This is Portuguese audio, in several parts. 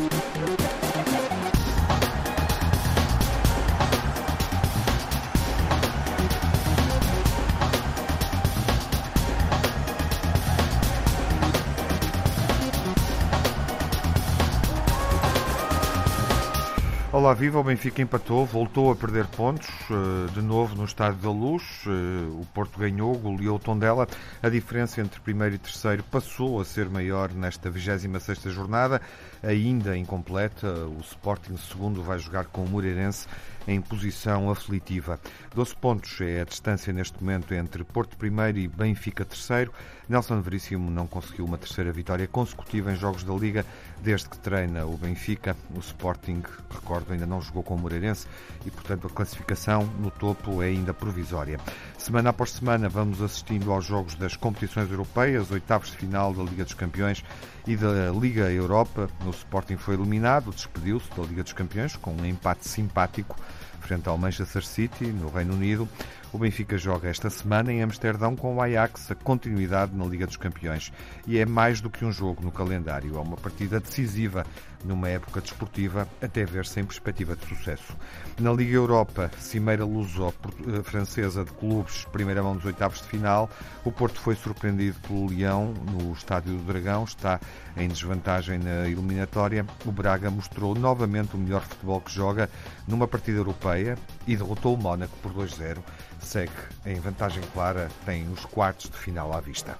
Música Olá, viva! O Benfica empatou, voltou a perder pontos, eh, de novo no Estádio da Luz. Eh, o Porto ganhou, goleou o Tondela. A diferença entre primeiro e terceiro passou a ser maior nesta 26ª jornada, ainda incompleta. O Sporting segundo vai jogar com o Moreirense em posição aflitiva. 12 pontos é a distância neste momento entre Porto primeiro e Benfica terceiro. Nelson Veríssimo não conseguiu uma terceira vitória consecutiva em jogos da Liga desde que treina o Benfica. O Sporting, recordo, ainda não jogou com o Moreirense e, portanto, a classificação no topo é ainda provisória. Semana após semana vamos assistindo aos jogos das competições europeias, oitavos de final da Liga dos Campeões e da Liga Europa. O Sporting foi eliminado, despediu-se da Liga dos Campeões com um empate simpático frente ao Manchester City, no Reino Unido. O Benfica joga esta semana em Amsterdão com o Ajax, a continuidade na Liga dos Campeões. E é mais do que um jogo no calendário, é uma partida decisiva numa época desportiva, até ver sem perspectiva de sucesso. Na Liga Europa, Cimeira Luso-Francesa de Clubes, primeira mão dos oitavos de final, o Porto foi surpreendido pelo Leão no Estádio do Dragão, está em desvantagem na eliminatória. O Braga mostrou novamente o melhor futebol que joga numa partida europeia e derrotou o Mónaco por 2-0. Segue em vantagem clara, tem os quartos de final à vista.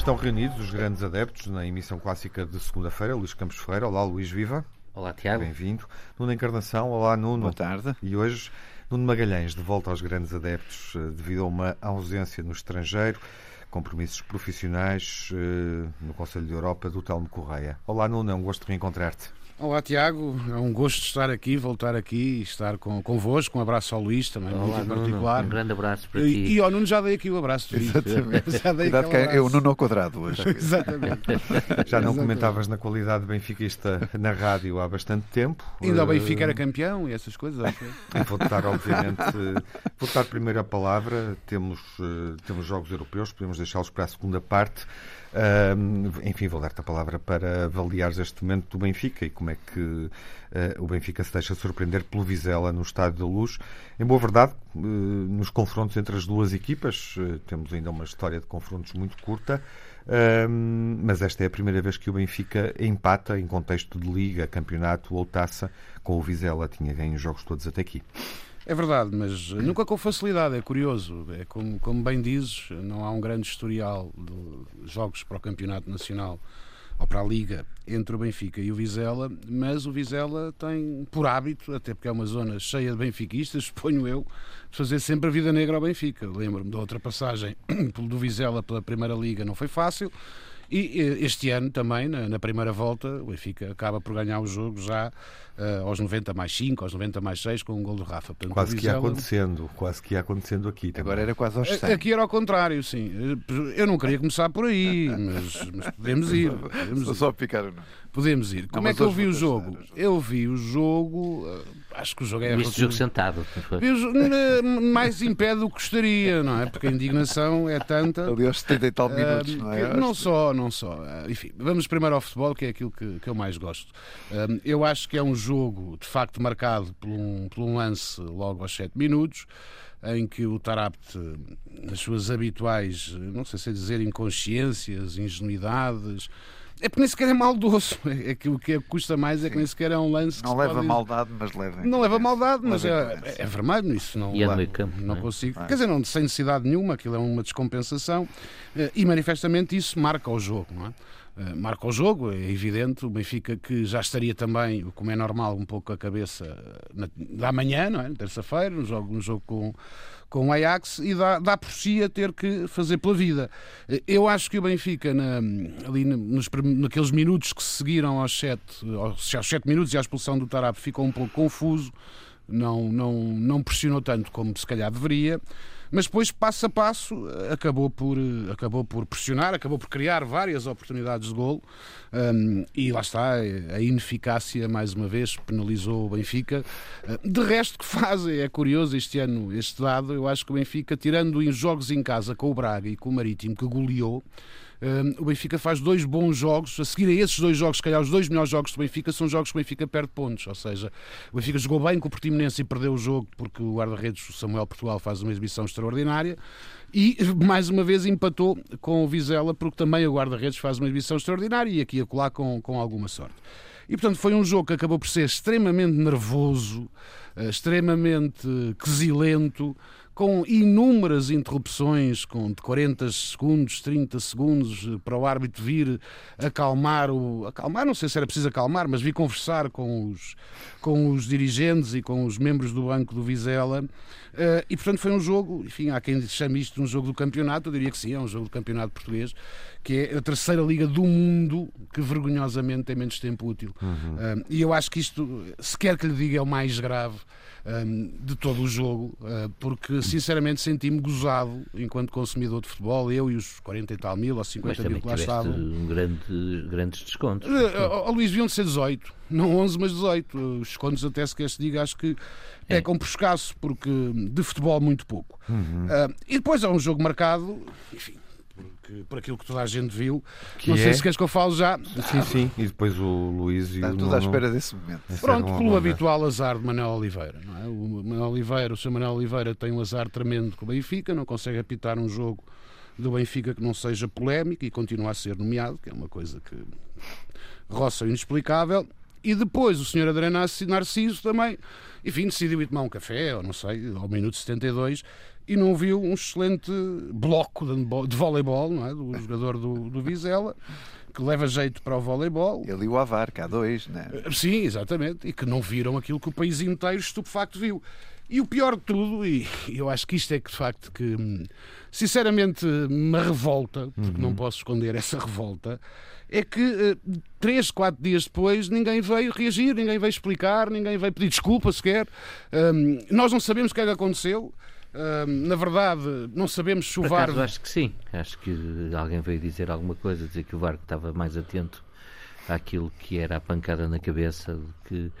Estão reunidos os grandes adeptos na emissão clássica de segunda-feira. Luís Campos Ferreira. Olá, Luís Viva. Olá, Tiago. Bem-vindo. Nuno Encarnação. Olá, Nuno. Boa tarde. E hoje, Nuno Magalhães, de volta aos grandes adeptos eh, devido a uma ausência no estrangeiro, compromissos profissionais eh, no Conselho de Europa do Telmo Correia. Olá, Nuno. É um gosto de reencontrar-te. Olá, Tiago. É um gosto estar aqui, voltar aqui e estar com, convosco. Um abraço ao Luís também, Olá, muito em Nuno. particular. Um grande abraço para E, ti. e ao Nuno já dei aqui o abraço. Exatamente. Já dei Cuidado que aquele é o. Nuno ao quadrado hoje. Exatamente. Já não Exatamente. comentavas na qualidade benfiquista na rádio há bastante tempo. Ainda o Eh, Benfica era campeão e essas coisas. E Vou dar, obviamente, eh, vou dar primeiro a palavra. Temos, eh, temos jogos europeus, podemos deixá-los para a segunda parte. Enfim, vou dar-te a palavra para avaliares este momento do Benfica e como é que eh, o Benfica se deixa surpreender pelo Vizela no Estádio da Luz. Em boa verdade, eh, nos confrontos entre as duas equipas, eh, temos ainda uma história de confrontos muito curta. Mas esta é a primeira vez que o Benfica empata em contexto de liga, campeonato ou taça com o Vizela. Tinha ganho os jogos todos até aqui. É verdade, mas nunca com facilidade, é curioso. É como, como bem dizes, não há um grande historial de jogos para o Campeonato Nacional ou para a Liga entre o Benfica e o Vizela, mas o Vizela tem por hábito, até porque é uma zona cheia de benfiquistas, suponho eu, de fazer sempre a vida negra ao Benfica. Lembro-me da outra passagem do Vizela pela Primeira Liga, não foi fácil. E eh, este ano também, na, na primeira volta, o Benfica acaba por ganhar o jogo já eh, aos 90 mais 5, aos 90 mais 6, com um gol do Rafa. Portanto, Quase que ia acontecendo, quase que ia acontecendo aqui. também. Agora era quase aos 100. Aqui era ao contrário, sim. Eu não queria começar por aí, mas, mas podemos ir. Podemos Estou ir. só a picar o. Podemos ir. Como é mas que eu vi o jogo? Eu vi o jogo. eh, Acho que o jogo é. Viste o jogo sentado. não eh, mais em pé do que gostaria, não é? Porque a indignação é tanta. Ali aos 70 e tal minutos, Ah, não é? não só, não só. Ah, Enfim, vamos primeiro ao futebol, que é aquilo que, que eu mais gosto. Eu acho que é um jogo, de facto, marcado por um, por um lance logo aos 7 minutos, em que o Tarapte, nas suas habituais, não sei se é dizer inconsciências, ingenuidades. É porque nem sequer é maldoso. É que o que custa mais é que nem sequer é um lance que Não leva pode- maldade, mas leva. não leva maldade, mas Leva é, é vermelho, isso não, E é lá- campo, não não é? consigo. Ah. Quer dizer, não, sem necessidade nenhuma, aquilo é uma descompensação eh, e manifestamente isso marca o jogo, não é? Eh, Marca o jogo, é evidente. O Benfica que já estaria também, como é normal, um pouco a cabeça na, da manhã, não é? Terça-feira, um jogo, um jogo com, com o Ajax e dá, dá por si a ter que fazer pela vida. Eh, Eu acho que o Benfica, na- ali nos, naqueles minutos que se seguiram aos sete, aos, aos sete minutos e à expulsão do Tarap, ficou um pouco confuso não, não, não pressionou tanto como se calhar deveria, mas depois, passo a passo, acabou por, eh, acabou por pressionar, acabou por criar várias oportunidades de golo hum, e lá está, a ineficácia, mais uma vez, penalizou o Benfica. Eh, De resto, que fazem, é curioso este ano, este dado, eu acho que o Benfica, tirando em jogos em casa com o Braga e com o Marítimo, que goleou, Um, o Benfica faz dois bons jogos. A seguir a esses dois jogos, se calhar os dois melhores jogos do Benfica são jogos que o Benfica perde pontos. Ou seja, o Benfica jogou bem com o Portimonense e perdeu o jogo porque o guarda-redes, Samuel Portugal, faz uma exibição extraordinária. E mais uma vez empatou com o Vizela porque também o guarda-redes faz uma exibição extraordinária e aqui a colar com, com alguma sorte. E portanto foi um jogo que acabou por ser extremamente nervoso, eh, extremamente quesilento com inúmeras interrupções, com de 40 segundos, 30 segundos, eh, para o árbitro vir acalmar o. acalmar, não sei se era preciso acalmar, mas vir conversar com os, com os dirigentes e com os membros do banco do Vizela. Uh, e portanto foi um jogo, enfim, há quem chame isto de um jogo do campeonato, eu diria que sim, é um jogo do campeonato português, que é a terceira liga do mundo que vergonhosamente tem menos tempo útil. Uhum. Uh, e eu acho que isto, se quer que lhe diga, é o mais grave um, de todo o jogo, uh, porque sinceramente senti-me gozado enquanto consumidor de futebol, eu e os 40 e tal mil ou 50 mil que lá estavam. Um grande, grandes descontos. Uh, uh, Luís, deviam de ser 18, não 11, mas 18. Os descontos, até se quer se diga, acho que é, é com por escasso, porque de futebol muito pouco. Uhum. Uh, e depois há um jogo marcado, enfim, porque, por aquilo que toda a gente viu. Que não sei é? se queres que eu falo já. Sim, sim. E depois o Luís e Está o tudo à espera desse momento. Pronto, pelo habitual azar de Manuel Oliveira. Não é? O Manuel Oliveira, o Sr. Manuel Oliveira tem um azar tremendo com o Benfica, não consegue apitar um jogo do Benfica que não seja polémico e continua a ser nomeado, que é uma coisa que roça o inexplicável. E depois o Sr. Adriano Narciso também, enfim, decidiu ir tomar um café, ou não sei, ao minuto 72, e não viu um excelente bloco de, voleibol não é? do jogador do, do Vizela que leva jeito para o voleibol. Ele e o Avar, cá dois, né? Sim, exatamente. E que não viram aquilo que o país inteiro estupefacto viu. E o pior de tudo, e eu acho que isto é que de facto que sinceramente me revolta, porque uhum. não posso esconder essa revolta, é que eh, três, quatro dias depois ninguém veio reagir, ninguém veio explicar, ninguém veio pedir desculpa sequer. Um, nós não sabemos o que é que aconteceu. Uh, na verdade, não sabemos se o VAR. Acaso, acho que sim. Acho que alguém veio dizer alguma coisa, dizer que o VAR estava mais atento àquilo que era a pancada na cabeça do que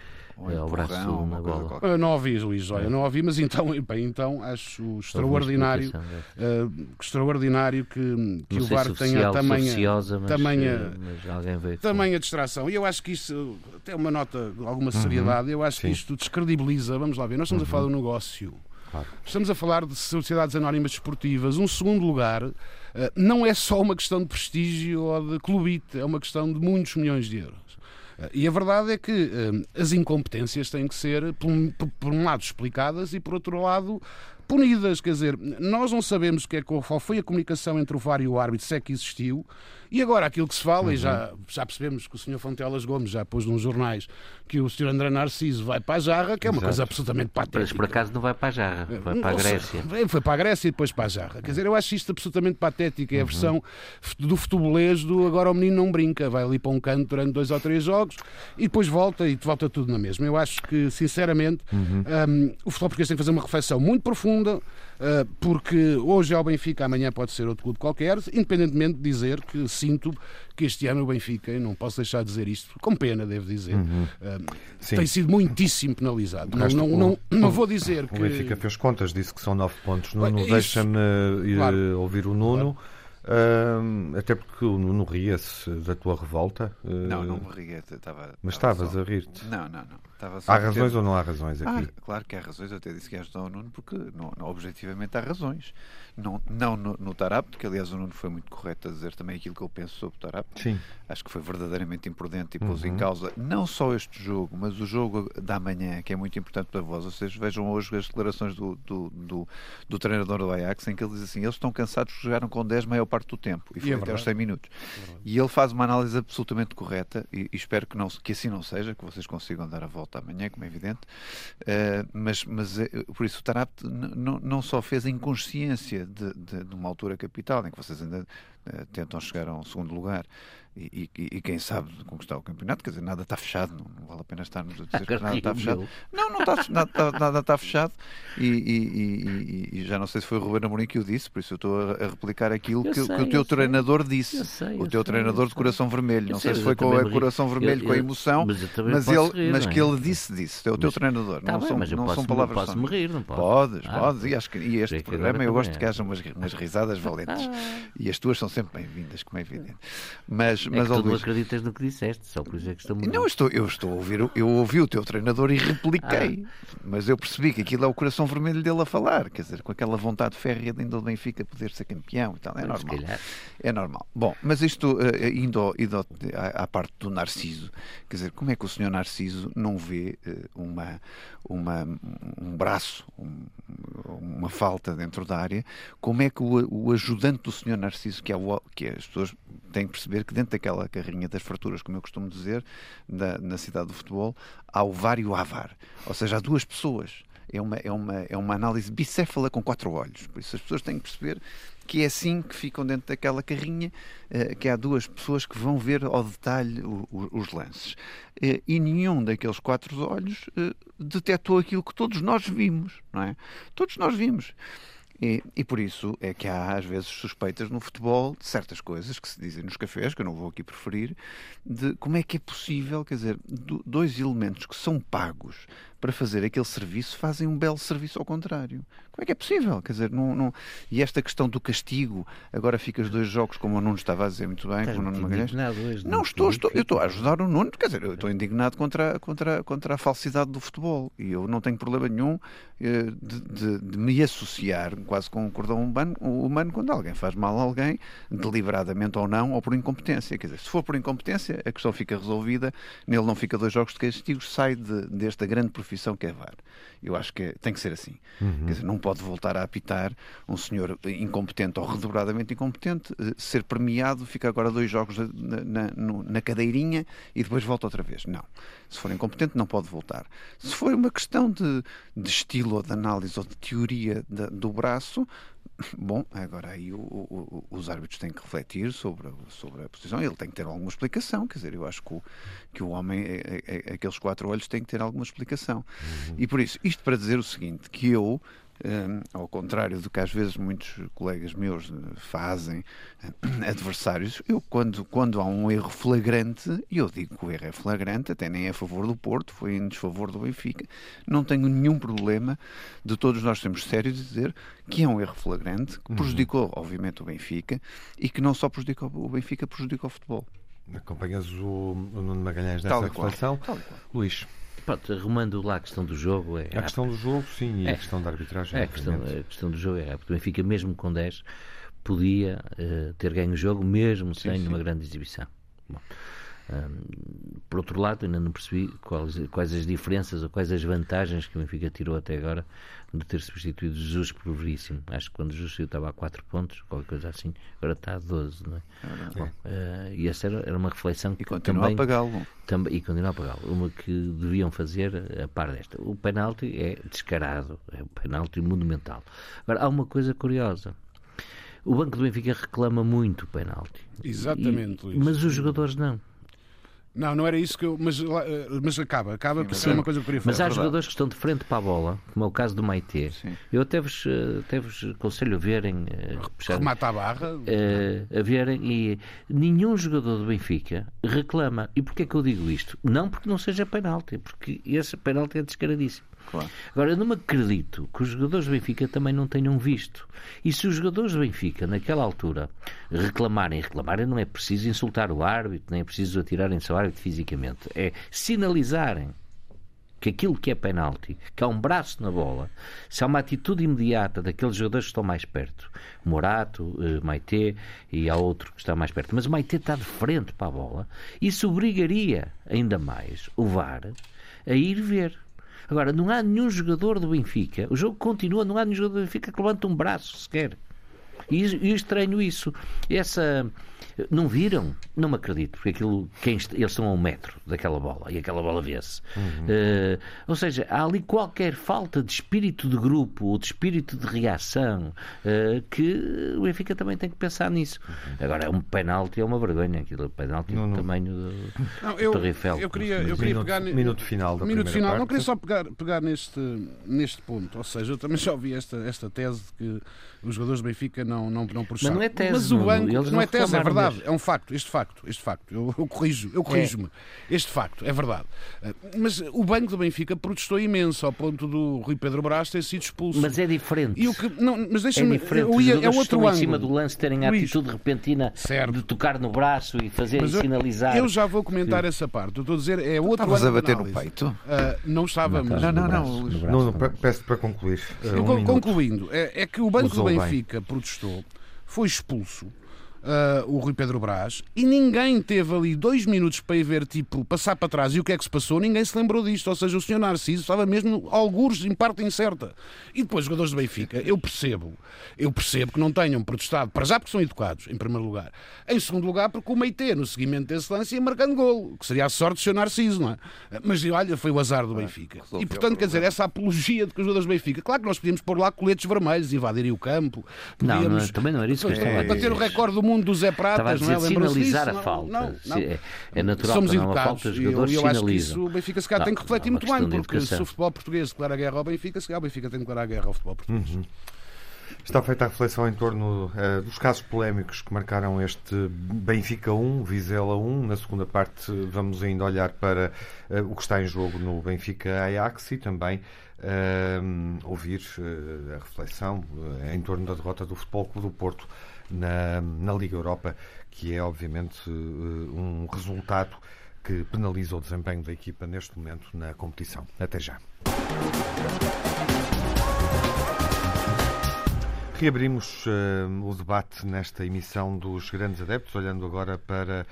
é, ao braço na bola. Eu não ouvi, Luís, olha, não ouvi, mas então, bem, então acho extraordinário, uh, extraordinário que, que o VAR tenha tamanha, mas, tamanha, mas alguém veio tamanha distração. E eu acho que isso, até uma nota de alguma uhum. seriedade, uhum, eu acho sim. que isto descredibiliza, vamos lá ver, nós estamos uhum. a falar do negócio Claro. Estamos a falar de sociedades anónimas desportivas. Um segundo lugar eh, não é só uma questão de prestígio ou de clubite, é uma questão de muitos milhões de euros. Eh, e a verdade é que eh, as incompetências têm que ser, por um lado, explicadas e, por outro lado, punidas. Quer dizer, nós não sabemos que é, qual foi a comunicação entre o VAR e o árbitro, se é que existiu. E agora aquilo que se fala, uhum. e já, já percebemos que o Sr. Fontelas Gomes já pôs nos jornais que o Sr. André Narciso vai para a Jarra, que é uma Exato. coisa absolutamente patética. Mas por acaso não vai para a Jarra, vai para a Grécia. Foi para a Grécia e depois para a Jarra. Quer dizer, eu acho isto absolutamente patético. É a uhum. versão do futebolês do agora o menino não brinca, vai ali para um canto durante dois ou três jogos e depois volta e volta tudo na mesma. Eu acho que, sinceramente, uhum. um, o futebol português tem que fazer uma reflexão muito profunda ah, porque hoje é o Benfica, amanhã pode ser outro clube qualquer, independentemente de dizer que sinto que este ano o Benfica, e não posso deixar de dizer isto, com pena, devo dizer, uhum. uh, tem sido muitíssimo penalizado. Não, não, não, não, vou dizer que. O Benfica fez contas, disse que são nove pontos. Nuno, deixa-me claro. ouvir o Nuno. Claro. Uh, até porque o Nuno ria-se da tua revolta. Uh, não, não me ria. Estava, mas estavas a rir-te. Não, não, não. Há razões ter... ou não há razões aqui? Ah, claro que há razões. Eu até disse que és o Nuno porque, não, não, objetivamente, há razões. Não, não no, no Tarap, porque aliás o Nuno foi muito correto a dizer também aquilo que eu penso sobre o Tarap. Sim. Acho que foi verdadeiramente imprudente e pôs uhum. em causa não só este jogo, mas o jogo da manhã, que é muito importante para vós. Vocês vejam hoje as declarações do, do, do, do treinador do Ajax, em que ele diz assim: eles estão cansados jogaram com 10 maior parte do tempo. E foi e é até aos 100 minutos. É e ele faz uma análise absolutamente correta e, e, espero que, não, que assim não seja, que vocês consigam dar a volta amanhã, como é evidente. Uh, mas, mas eh, por isso o Tarap não só fez a inconsciência de, de, de uma altura capital, em que vocês ainda uh, tentam chegar a um segundo lugar, e, e, e, quem sabe conquistar o campeonato, quer dizer, nada está fechado, não, não vale a pena estarmos a dizer que nada está fechado. Não, não está, nada, nada está fechado e, e, já não sei se foi o Ruben Amorim que o disse, por isso eu estou a, replicar aquilo que, sei, que, o teu treinador sei. disse. Sei, o teu treinador de coração vermelho. Não sei se foi com o coração vermelho, eu, com a emoção, mas, mas ele, rir, mas que é? ele disse, disse. É o teu mas, treinador. Tá não bem, são, não posso, são palavras. Posso me rir, não posso? Podes, ah, podes. E, acho que, e este programa eu gosto é. que haja umas, umas risadas valentes. Ah. E as tuas são sempre bem-vindas, como é evidente. Mas, é mas que tu Luís... não acreditas no que disseste, só por isso é que estou Não, eu estou, eu estou a ouvir, eu ouvi o teu treinador e repliquei, ah. mas eu percebi que aquilo é o coração vermelho dele a falar, quer dizer, com aquela vontade férrea de ainda do Benfica poder ser campeão e tal, é normal. É normal. Bom, mas isto, uh, indo, indo à, à, parte do Narciso, quer dizer, como é que o senhor Narciso não vê uh, uma, uma, um braço, um, uma falta dentro da área, como é que o, o ajudante do senhor Narciso, que é, o, que é as pessoas têm que perceber que dentro daquela carrinha das farturas, como eu costumo dizer, da, na cidade do futebol, há o VAR e o AVAR. Ou seja, há duas pessoas. É uma, é, uma, é uma análise bicéfala com quatro olhos. Por isso as pessoas têm que perceber que é assim que ficam dentro daquela carrinha, eh, que há duas pessoas que vão ver ao detalhe os lances. Eh, e nenhum daqueles quatro olhos eh, detectou aquilo que todos nós vimos, não é? Todos nós vimos. E, e, por isso é que há às vezes suspeitas no futebol de certas coisas que se dizem nos cafés, que eu não vou aqui preferir, de como é que é possível, quer dizer, dois elementos que são pagos para fazer aquele serviço fazem um belo serviço ao contrário. Como é que é possível? Quer dizer, não, não... E esta questão do castigo, agora ficas dois jogos, como o Nuno estava a dizer muito bem, Estás com o Nuno Magalhães. Não, estou, estou, eu estou a ajudar o Nuno, quer dizer, eu estou indignado contra, contra, contra a falsidade do futebol e eu não tenho problema nenhum eh, de, de, de, me associar quase com um cordão humano, humano quando alguém faz mal a alguém, deliberadamente ou não, ou por incompetência. Quer dizer, se for por incompetência, a questão fica resolvida, nele não fica dois jogos de castigo, sai de, desta grande profissão que é VAR. Eu acho que tem que ser assim. Uhum. Quer dizer, não pode voltar a apitar um senhor incompetente ou redobradamente incompetente, eh, ser premiado, fica agora dois jogos na, na, na, cadeirinha e depois volta outra vez. Não. Se for incompetente, não pode voltar. Se for uma questão de, de estilo ou de análise ou de teoria de, do braço, Bom, agora aí o, o, os árbitros têm que refletir sobre, sobre a posição. Ele tem que ter alguma explicação. Quer dizer, eu acho que o, que o homem, é, é, é, aqueles quatro olhos, têm que ter alguma explicação. Uhum. E por isso, isto para dizer o seguinte: que eu ao contrário do que às vezes muitos colegas meus eh, fazem, uh, adversários, eu quando, quando há um erro flagrante, e eu digo que o erro é flagrante, até nem é a favor do Porto, foi em desfavor do Benfica, não tenho nenhum problema de todos nós sermos sérios de dizer que é um erro flagrante, que uhum. prejudicou, obviamente, o Benfica, e que não só prejudicou o Benfica, prejudicou o futebol. Acompanhas o, o Nuno Magalhães nessa reflexão. Luís. Pronto, arrumando lá a questão do jogo. É, a questão do jogo, sim, e é, a questão da arbitragem. É, a, questão, a questão do jogo é porque o Benfica, mesmo com 10, podia uh, ter ganho o jogo, mesmo sim, sem sim. uma grande exibição. Bom, um, por outro lado, ainda não percebi quais, quais as diferenças ou quais as vantagens que o Benfica tirou até agora de ter substituído Jesus por Veríssimo. Acho que quando Jesus estava a 4 pontos, qualquer coisa assim, agora está a 12, não é? é. Bom, uh, e essa era, era, uma reflexão que e continua também, a pagá-lo. E continua a pagá-lo. Uma que deviam fazer a par desta. O penalti é descarado, é um penalti monumental. Agora, há uma coisa curiosa. O Banco do Benfica reclama muito o penalti. Exatamente, e, Mas os jogadores não. Não, não era isso que eu. Mas, eh, mas acaba, acaba por ser uma coisa que eu queria falar. Mas há é jogadores que estão de frente para a bola, como é o caso do Maite. Sim. Eu até vos, eh, até vos aconselho a verem. Eh, Remata a barra. a verem e nenhum jogador do Benfica reclama. E porquê é que eu digo isto? Não porque não seja penalti, porque esse penalti é descaradíssimo. Claro. Agora, eu não me acredito que os jogadores do Benfica também não tenham visto. E se os jogadores do Benfica, naquela altura, reclamarem, reclamarem não é preciso insultar o árbitro, nem é preciso atirarem-se ao árbitro fisicamente, é sinalizarem que aquilo que é penalti, que há um braço na bola, se há uma atitude imediata daqueles jogadores que estão mais perto, Morato, eh, Maite e há outro que está mais perto, mas o Maite está de frente para a bola, isso obrigaria ainda mais o VAR a ir ver. Agora, não há nenhum jogador do Benfica, o jogo continua, não há nenhum jogador do Benfica que levante um braço sequer. E eu estranho isso. Essa não viram? Não me acredito, porque aquilo, quem, eles estão a um metro daquela bola e aquela bola vê-se. Uhum. Uh, ou seja, há ali qualquer falta de espírito de grupo ou de espírito de reação uh, que o Benfica também tem que pensar nisso. Uhum. Agora, é um penalti, é uma vergonha aquilo, penalti do tamanho do, não, eu, Eiffel. Eu queria, eu queria minuto, pegar. Minuto final da minuto final. Parte. Não queria só pegar, pegar neste, neste ponto. Ou seja, eu também já ouvi esta, esta tese de que os jogadores do Benfica não não, não, não Mas não é tese, Mas o banco, não, não, é tese, é verdade. Mesmo. É um facto, este facto, este facto. Eu, eu corrijo, eu corrijo-me. É. Este facto, é verdade. Eh, mas o banco do Benfica protestou imenso ao ponto do Rui Pedro Brás ter sido expulso. Mas é diferente. E o que, não, mas deixa-me, é diferente. Eu ia, é outro ângulo. em cima do lance terem a atitude repentina certo. de tocar no braço e fazer mas sinalizar. Eu já vou comentar essa parte. Eu estou a dizer, é outro Estavas a bater no peito? Uh, não estávamos. Não, não, não. não, não peço para concluir. Uh, um concluindo, é, é, que o Banco do Benfica bem. protestou, foi expulso uh, o Rui Pedro Brás, e ninguém teve ali dois minutos para ir ver, tipo, passar para trás e o que é que se passou, ninguém se lembrou disto. Ou seja, o senhor Narciso estava mesmo algures em parte incerta. E depois, jogadores do Benfica, eu percebo, eu percebo que não tenham protestado, para já porque são educados, em primeiro lugar. Em segundo lugar, porque o Meite, no seguimento desse lance, ia marcando golo, que seria a sorte do senhor Narciso, não é? Mas olha, foi o azar do Benfica. E portanto, quer dizer, essa apologia de que os jogadores do Benfica, claro que nós podíamos pôr lá coletes vermelhos, invadirem o campo. Podíamos, não, não, também não era isso que eu estava a dizer. Bater o recorde do mundo do Zé Pratas, não é? sinalizar a falta. Não, não. É, é natural Somos educados. Uma falta, os jogadores eu, eu acho que isso o Benfica se calhar tem que refletir muito bem, porque se o futebol português declara guerra ao Benfica, se calhar o Benfica tem que declarar guerra ao futebol português. Uhum. Está feita a reflexão em torno uh, dos casos polémicos que marcaram este Benfica 1, Vizela 1. Na segunda parte, vamos ainda olhar para uh, o que está em jogo no Benfica Ajax e também uh, ouvir a reflexão em torno da derrota do Futebol Clube do Porto na, na Liga Europa, que é obviamente um resultado que penaliza o desempenho da equipa neste momento na competição. Até já. Reabrimos uh, o debate nesta emissão dos grandes adeptos, olhando agora para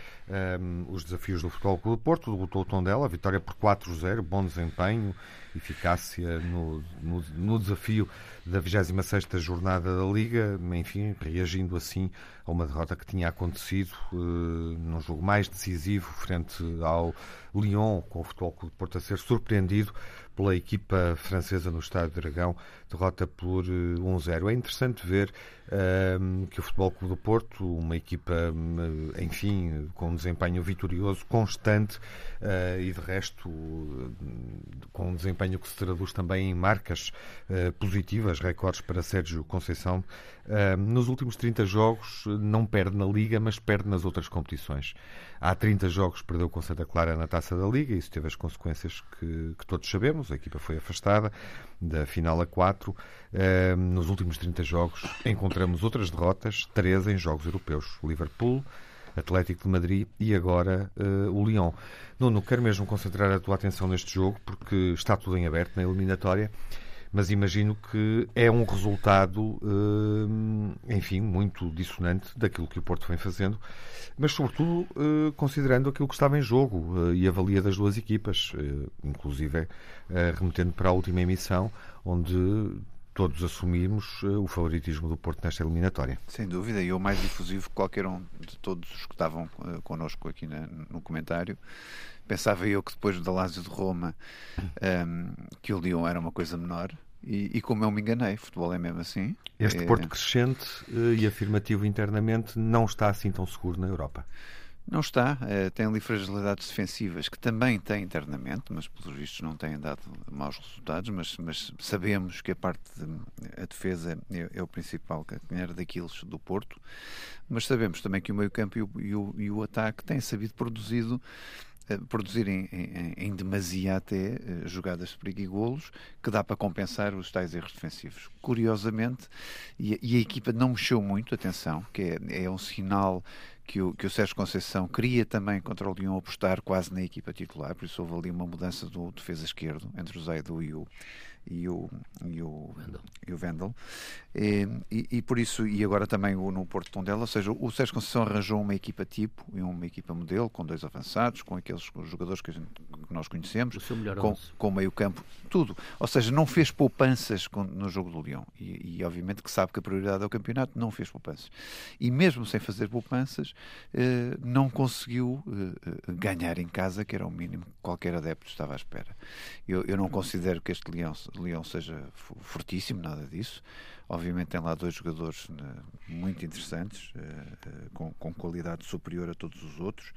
um, os desafios do Futebol Clube Porto. Debutou o Tondela, vitória por 4-0, bom desempenho, eficácia no, no, no desafio da 26ª jornada da Liga, enfim, reagindo assim a uma derrota que tinha acontecido uh, num jogo mais decisivo frente ao Lyon, com o Futebol Clube Porto a ser surpreendido pela equipa francesa no Estádio Dragão, derrota por 1-0. Eh, é interessante ver uh, que o Futebol Clube do Porto, uma equipa, uh, enfim, com um desempenho vitorioso, constante uh, e de resto com um desempenho que se traduz também em marcas positivas, recordes para Sérgio Conceição. nos últimos 30 jogos não perde na Liga, mas perde nas outras competições. Há 30 jogos perdeu com Santa Clara na Taça da Liga, isso teve as consequências que, que todos sabemos. A equipa foi afastada da final a 4. Uh, nos últimos 30 jogos encontramos outras derrotas, três em jogos europeus. Liverpool, Atlético de Madrid e agora uh, o Lyon. Nuno, quero mesmo concentrar a tua atenção neste jogo porque está tudo em aberto na eliminatória mas imagino que é um resultado, eh, enfim, muito dissonante daquilo que o Porto vem fazendo, mas sobretudo eh, considerando aquilo que estava em jogo eh, e a valia das duas equipas, inclusive remetendo para a última emissão, onde todos assumimos o favoritismo do Porto nesta eliminatória. Sem dúvida, e o mais difusivo que qualquer um de todos os que estavam connosco aqui no comentário Pensava eu que depois da Lazio de Roma um, que o Lyon era uma coisa menor. E, e, como eu me enganei, futebol é mesmo assim. Este é... Porto crescente eh, e afirmativo internamente não está assim tão seguro na Europa. Não está, uh, tem ali fragilidades defensivas que também tem internamente, mas pelos vistos não têm dado maus resultados, mas, mas sabemos que a parte de, a defesa é, é o principal canheiro daqueles do Porto, mas sabemos também que o meio campo e o, e e o ataque têm sabido produzido produzir em, em, em, demasia até eh, jogadas de perigo e golos que dá para compensar os tais erros defensivos. Curiosamente, e, e a equipa não mexeu muito, atenção, que é, é um sinal que o, que o Sérgio Conceição queria também contra o Lyon apostar quase na equipa titular, por isso houve ali uma mudança do defesa esquerdo entre o Zaido e o, e o, e o, Vendel. E, o Vendel. E, e, e, por isso, e agora também o, no Porto Tondela, ou seja, o Sérgio Conceição arranjou uma equipa tipo e uma equipa modelo, com dois avançados, com aqueles jogadores que, gente, que nós conhecemos, com, com meio campo, tudo. Ou seja, não fez poupanças com, no jogo do Leão. E, e, obviamente que sabe que a prioridade é o campeonato, não fez poupanças. E mesmo sem fazer poupanças, eh, não conseguiu eh, eh ganhar em casa, que era o mínimo que qualquer adepto estava à espera. Eu, eu não considero que este Leão Leão seja fortíssimo, nada disso. Obviamente tem lá dois jogadores né, muito interessantes, uh, uh, com, com, qualidade superior a todos os outros,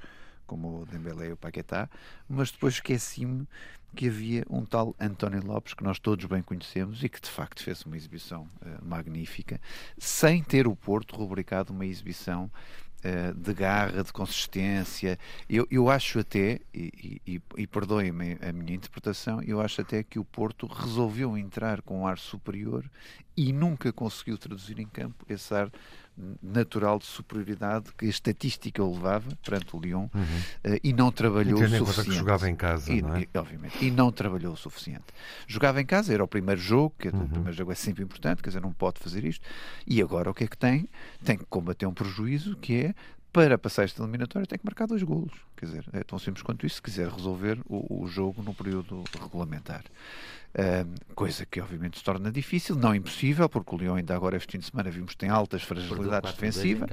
como o Dembélé e o Paquetá, mas depois esqueci-me que havia um tal António Lopes, que nós todos bem conhecemos e que de facto fez uma exibição uh, magnífica, sem ter o Porto rubricado uma exibição de garra, de consistência. Eu, eu acho até, e, e, e perdoem-me a minha interpretação, eu acho até que o Porto resolveu entrar com um ar superior e nunca conseguiu traduzir em campo esse ar natural de superioridade que a estatística levava perante o Lyon uhum. uh, e não trabalhou o suficiente. que jogava em casa, e, não é? E, obviamente, e não trabalhou o suficiente. Jogava em casa, era o primeiro jogo, que uhum. o primeiro jogo é sempre importante, quer dizer, não pode fazer isto. E agora o que é que tem? Tem que combater um prejuízo que é para passar esta eliminatória tem que marcar dois golos. Quer dizer, é tão simples quanto isso, se quiser resolver o, o jogo no período regulamentar. Uh, coisa que obviamente se torna difícil, não impossível, porque o Lyon ainda agora este fim de semana vimos que tem altas fragilidades defensivas,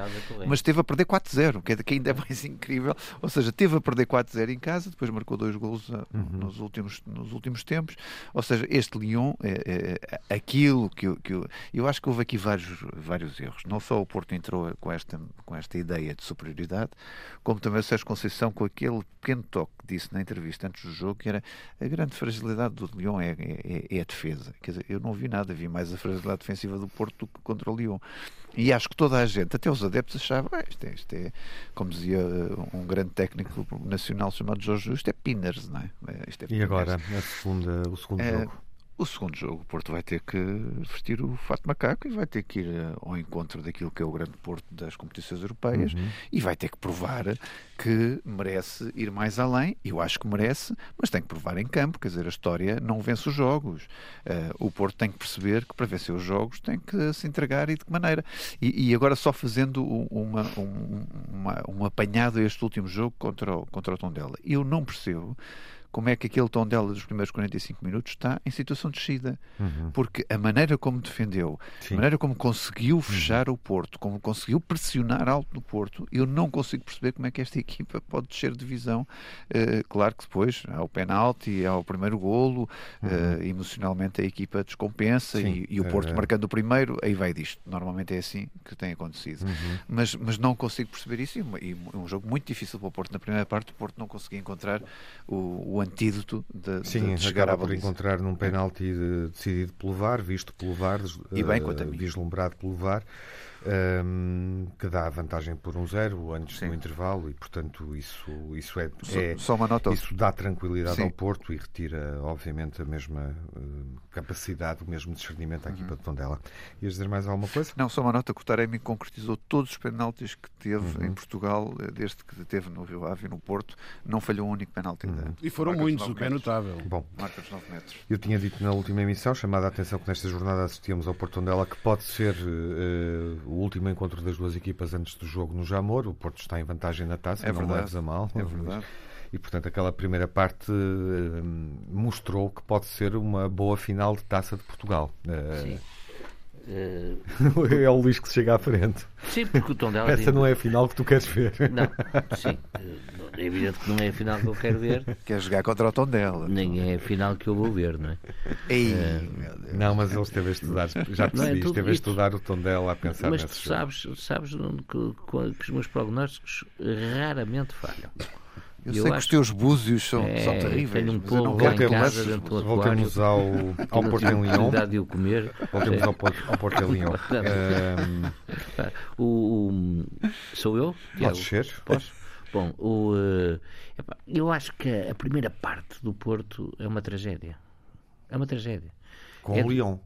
mas teve a perder 4-0, que, é, que ainda é mais incrível. Ou seja, teve a perder 4-0 em casa, depois marcou dois golos uh, uhum. nos, últimos, nos últimos tempos. Ou seja, este Lyon é, é, é aquilo que, eu, que eu, eu acho que houve aqui vários, vários erros. Não só o Porto entrou com esta, com esta ideia de superioridade, como também o Sérgio Conceição com aquele pequeno toque que disse na entrevista antes do jogo, que era a grande fragilidade do Lyon é é, é, a defesa. Quer dizer, eu não vi nada, vi mais a fragilidade defensiva do Porto do que contra o Lyon. E acho que toda a gente, até os adeptos, achavam ah, isto, é, isto é, como dizia uh, um grande técnico nacional chamado Jorge Jesus, isto é Pinners, não é? é isto é e agora, a segunda, o segundo é, jogo? O segundo jogo, o Porto vai ter que vestir o fato macaco e vai ter que ir eh, ao encontro daquilo que é o grande Porto das competições europeias uhum. e vai ter que provar que merece ir mais além. Eu acho que merece, mas tem que provar em campo. Quer dizer, a história não vence os jogos. Uh, o Porto tem que perceber que para vencer os jogos tem que se entregar e de que maneira. E, e agora, só fazendo uma, um, uma, um apanhado a este último jogo contra o, contra o Tondela, eu não percebo como é que aquele tom dela dos primeiros 45 minutos está em situação de descida. Uhum. Porque a maneira como defendeu, Sim. a maneira como conseguiu uhum. fechar uhum. o Porto, como conseguiu pressionar alto no Porto, eu não consigo perceber como é que esta equipa pode descer de divisão. Uh, claro que depois há o penalti, há o primeiro golo, uhum. uh, emocionalmente a equipa descompensa e, e, o Porto marcando o primeiro, aí vai disto. Normalmente é assim que tem acontecido. Uhum. Mas, mas não consigo perceber isso e, e um jogo muito difícil para o Porto. Na primeira parte, o Porto não conseguia encontrar o, o antídoto de, Sim, de chegar à por encontrar num penalti de, decidido pelo VAR, visto pelo VAR, e bem, uh, vislumbrado pelo VAR um, que dá a vantagem por um zero antes Sim. do intervalo e, portanto, isso, isso é, é só uma nota. Isso dá tranquilidade Sim. ao Porto e retira, obviamente, a mesma uh, capacidade, o mesmo discernimento à uhum. equipa de Tondela. Ias dizer mais alguma coisa? Não, só uma nota que o Taremi concretizou todos os penaltis que teve uhum. em Portugal, eh, desde que teve no Rio Ave e no Porto, não falhou um único penalti. Uhum. E foram muitos, o que é notável. Bom, marca dos 9 metros. Eu tinha dito na última emissão, chamada a atenção que nesta jornada assistíamos ao Porto Tondela, que pode ser uh, último encontro das duas equipas antes do jogo no Jamor. O Porto está em vantagem na taça, é não verdade. leves a mal. É verdade. E, portanto, aquela primeira parte uh, mostrou que pode ser uma boa final de taça de Portugal. Uh, Sim. Uh, é o Luís que se chega à frente. Sim, porque o tom dela. Essa não é a final que tu queres ver. Não, sim. É evidente que não é a final que eu quero ver. Quer jogar contra o tom dela. Nem é a final que eu vou ver, não é? Ei, uh, não, mas ele esteve a estudar, já é percebi, é esteve a estudar o tom dela a pensar Mas tu sabes, sabes que, que os meus prognósticos raramente falham. Eu, eu sei que os teus búzios são, é, são terríveis. Tenho um pouco lá em casa dentro do Voltemos ao, ao Porto em Lyon. de o comer. Voltemos ao, ao Porto em Lyon. um... o, sou eu? Podes ser. Posso? Bom, o, uh, eu acho que a primeira parte do Porto é uma tragédia. É uma tragédia. Com é, o Lyon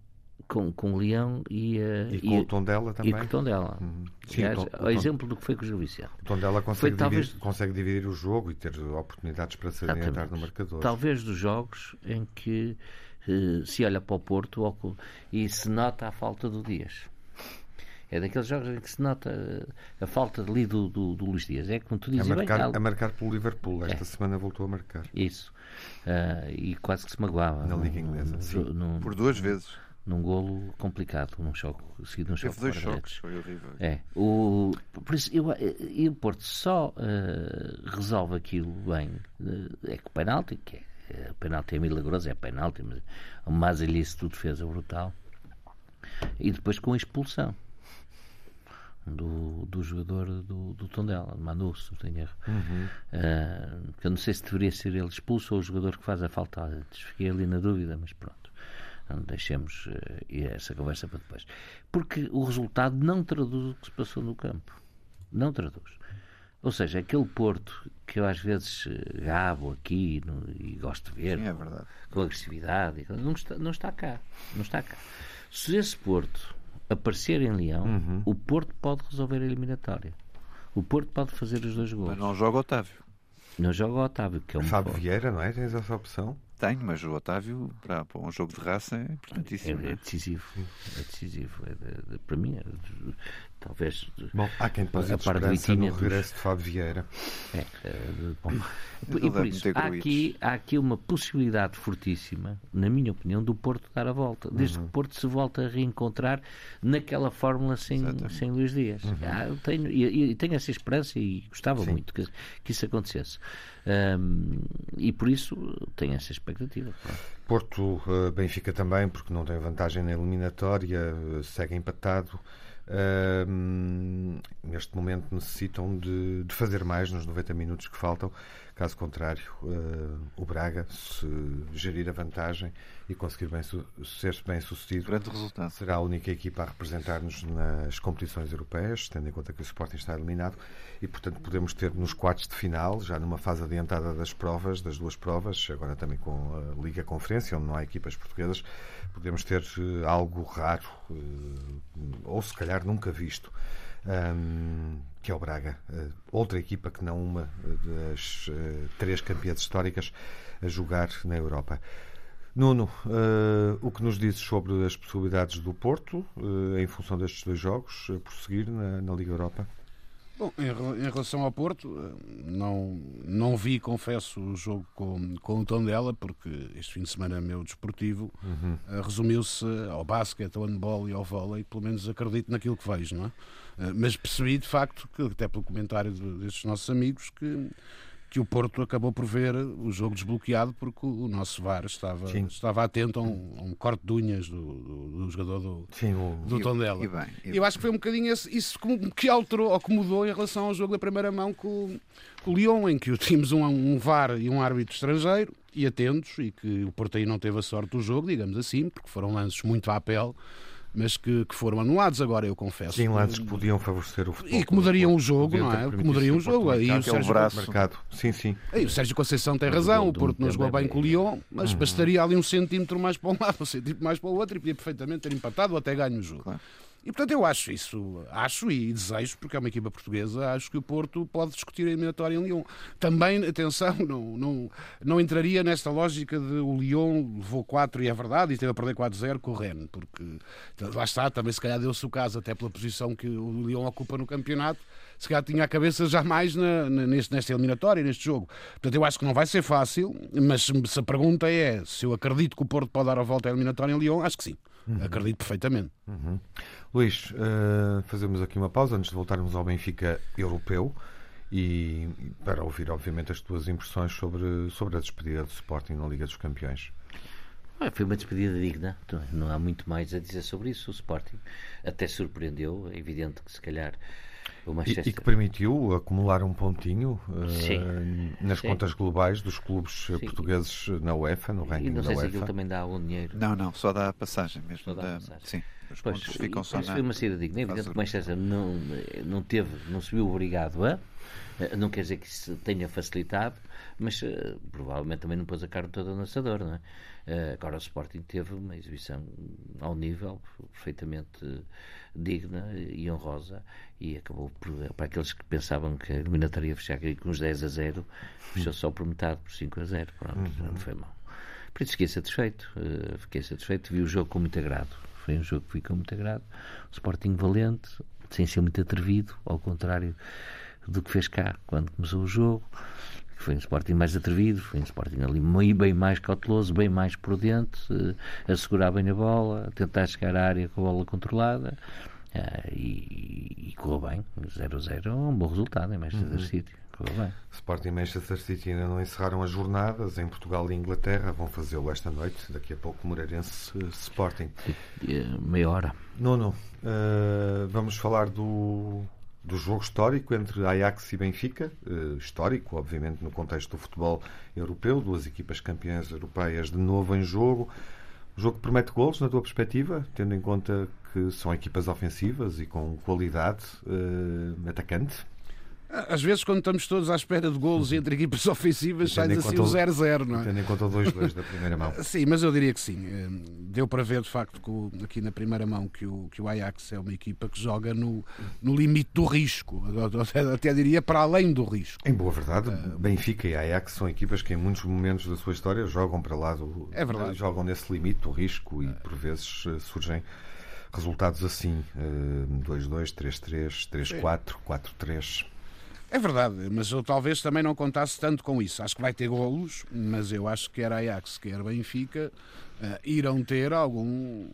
com, com o Leão e, uh, e com e, o Tondela também. E com o Tondela. Uhum. Sim, Aliás, o, o, exemplo do que foi com o Gil Vicente. O Tondela consegue, Foi, dividir, talvez, consegue dividir o jogo e ter oportunidades para se adiantar no marcador. Talvez dos jogos em que uh, se olha para o Porto e se nota a falta do Dias. É daqueles jogos em que se nota eh, a falta ali do, do, do Luís Dias. É como tu dizes, a marcar, bem, a marcar pelo Liverpool. Esta é. semana voltou a marcar. Isso. Uh, e quase que se magoava. Na Liga Inglesa. No, no, Por duas vezes num golo complicado, num choque, seguido num choque. Teve dois choques, foi horrível. É. O, por isso, eu, e o Porto só uh, resolve aquilo bem. Uh, é que o penalti, que é, o penalti é milagroso, é penalti, mas o Mazalice de defesa brutal. E depois com a expulsão. do, do jogador do, do Tondela, Manu, se não tenho erro. Uhum. Uh, eu não sei se deveria ser ele expulso ou o jogador que faz a falta antes. Fiquei ali na dúvida, mas pronto. Não deixemos uh, essa conversa para depois. Porque o resultado não traduz o que se passou no campo. Não traduz. Ou seja, aquele Porto que eu às vezes eh, gabo aqui no, e gosto de ver Sim, é com agressividade, não está, não está cá. Não está cá. Se esse Porto aparecer em Leão, uhum. o Porto pode resolver a eliminatória. O Porto pode fazer os dois gols. Mas não joga Otávio. Não joga Otávio, que é um Fábio Vieira, não é? Tens essa opção? Tenho, mas o Otávio, para, para um jogo de raça, é importantíssimo. É, é decisivo. É decisivo. É, para mim, é, talvez. Bom, há quem a par do no regresso de Fábio Vieira. É, bom. e por isso, há aqui, há aqui uma possibilidade fortíssima, na minha opinião, do Porto dar a volta. Desde uhum. que o Porto se volta a reencontrar naquela fórmula sem, sem Luís Dias. Uhum. Ah, tenho, e, tenho essa esperança e gostava Sim. muito que, que isso acontecesse. Um, e por isso tenho essa expectativa. Porto, uh, Benfica também, porque não tem vantagem na eliminatória, uh, segue empatado. Neste momento necessitam de, de, fazer mais nos 90 minutos que faltam. Caso contrário, uh, o Braga, se gerir a vantagem e conseguir bem, ser bem sucedido, Grande resultado. será a única equipa a representar-nos nas competições europeias, tendo em conta que o Sporting está eliminado e, portanto, podemos ter nos quartos de final, já numa fase adiantada das provas, das duas provas, agora também com a Liga Conferência, onde não há equipas portuguesas, podemos ter uh, algo raro, uh, ou se calhar nunca visto. Um, que é o Braga, uh, outra equipa que não uma das três campeãs históricas a jogar na Europa. Nuno, uh, o que nos dizes sobre as possibilidades do Porto, em função destes dois jogos, uh, prosseguir na, na Liga Europa? Bom, em, em, relação ao Porto, não, não vi, confesso, o jogo com, com o tom dela, porque este fim de semana meu desportivo uhum. resumiu-se ao basquete, ao handball e ao vôlei, pelo menos acredito naquilo que vejo, não é? Mas percebi de facto, que, até pelo comentário destes nossos amigos, que que o Porto acabou por ver o jogo desbloqueado porque o nosso VAR estava, estava atento a um, a um, corte de unhas do, do, do jogador do, Sim, o... do Tondela. E, bem, Eu acho que foi um bocadinho esse, isso que alterou ou que mudou em relação ao jogo da primeira mão com, com o Lyon, em que tínhamos um, um VAR e um árbitro estrangeiro e atentos e que o Porto aí não teve a sorte do jogo, digamos assim, porque foram lances muito à pele mas que, que, foram anulados agora, eu confesso. Sim, lances que podiam favorecer o futebol. E que mudariam o jogo, não é? Que mudariam o jogo. Aí o Sérgio braço marcado. Sim, sim. Aí o Sérgio Conceição tem razão, o Porto não jogou bem com o Lyon, mas uhum. bastaria ali um centímetro mais para um lado, um centímetro mais para o outro e podia perfeitamente ter empatado ou até ganho o jogo. Claro. E portanto eu acho isso, acho e desejo, porque é uma equipa portuguesa, acho que o Porto pode discutir a eliminatória em Lyon. Também, atenção, não, não, não entraria nesta lógica de o Lyon levou 4 e é verdade, e esteve a perder 4-0 com o Rennes, porque lá está, também se calhar deu-se o caso, até pela posição que o Lyon ocupa no campeonato, se calhar tinha a cabeça já mais na, na, neste, nesta eliminatória, neste jogo. Portanto, eu acho que não vai ser fácil, mas se a pergunta é se eu acredito que o Porto pode dar a volta à eliminatória em Lyon, acho que sim. Uhum. Acredito perfeitamente. Uhum. Luís, uh, fazemos aqui uma pausa antes de voltarmos ao Benfica europeu e para ouvir, obviamente, as tuas impressões sobre, sobre a despedida do Sporting na Liga dos Campeões. Foi uma despedida digna, não há muito mais a dizer sobre isso. O Sporting até surpreendeu, é evidente que se calhar e, e, que permitiu acumular um pontinho uh, nas Sim. contas globais dos clubes Sim. portugueses na UEFA, no ranking e não sei se aquilo também dá algum dinheiro. Não, não, só dá a passagem mesmo. Só dá a passagem. Sim. Os pois, pontos ficam só na... foi uma saída digna. É evidente que o Manchester não, não teve, não se viu obrigado a eh, não quer dizer que isso tenha facilitado, mas uh, provavelmente também não pôs a carne toda no assador, não é? Uh, agora o Sporting teve uma exibição ao nível, perfeitamente digna e honrosa, e acabou por, para aqueles que pensavam que a eliminatória ia fechar com uns 10 a 0, fechou só por metade, por 5 a 0. Pronto, uhum. não foi mal. Por isso fiquei satisfeito, uh, fiquei satisfeito, vi o jogo com muito agrado. Foi um jogo que vi com muito agrado. O Sporting valente, sem ser muito atrevido, ao contrário do que fez cá quando começou o jogo. Foi um Sporting mais atrevido, foi um Sporting ali bem mais cauteloso, bem mais prudente, uh, a segurar bem a bola, a tentar chegar à área com a bola controlada. Uh, e, e correu bem, 0-0 é um bom resultado em Manchester uhum. City. Sporting e Manchester City ainda não encerraram as jornadas. Em Portugal e Inglaterra vão fazê-lo esta noite. Daqui a pouco, Moreirense Sporting. Meia hora. Não, não. Uh, vamos falar do, do jogo histórico entre Ajax e Benfica. Uh, histórico, obviamente, no contexto do futebol europeu. Duas equipas campeãs europeias de novo em jogo. O jogo que promete golos, na tua perspectiva, tendo em conta que são equipas ofensivas e com qualidade uh, atacante? Às vezes, quando estamos todos à espera de golos entre equipas ofensivas, sai assim o 0-0, não é? Tendo em conta o 2-2 da primeira mão. Sim, mas eu diria que sim. Eh, deu para ver, de facto, que aqui na primeira mão que o, que o Ajax é uma equipa que joga no, no limite do risco. Até, até diria para além do risco. Em boa verdade, uh, Benfica e Ajax são equipas que em muitos momentos da sua história jogam para lá do, é verdade. jogam nesse limite do risco e por vezes eh, surgem resultados assim: 2-2, 3-3, 3-4, 4-3. É verdade, mas eu talvez também não contasse tanto com isso. Acho que vai ter golos, mas eu acho que quer Ajax, quer Benfica, uh, irão ter algum,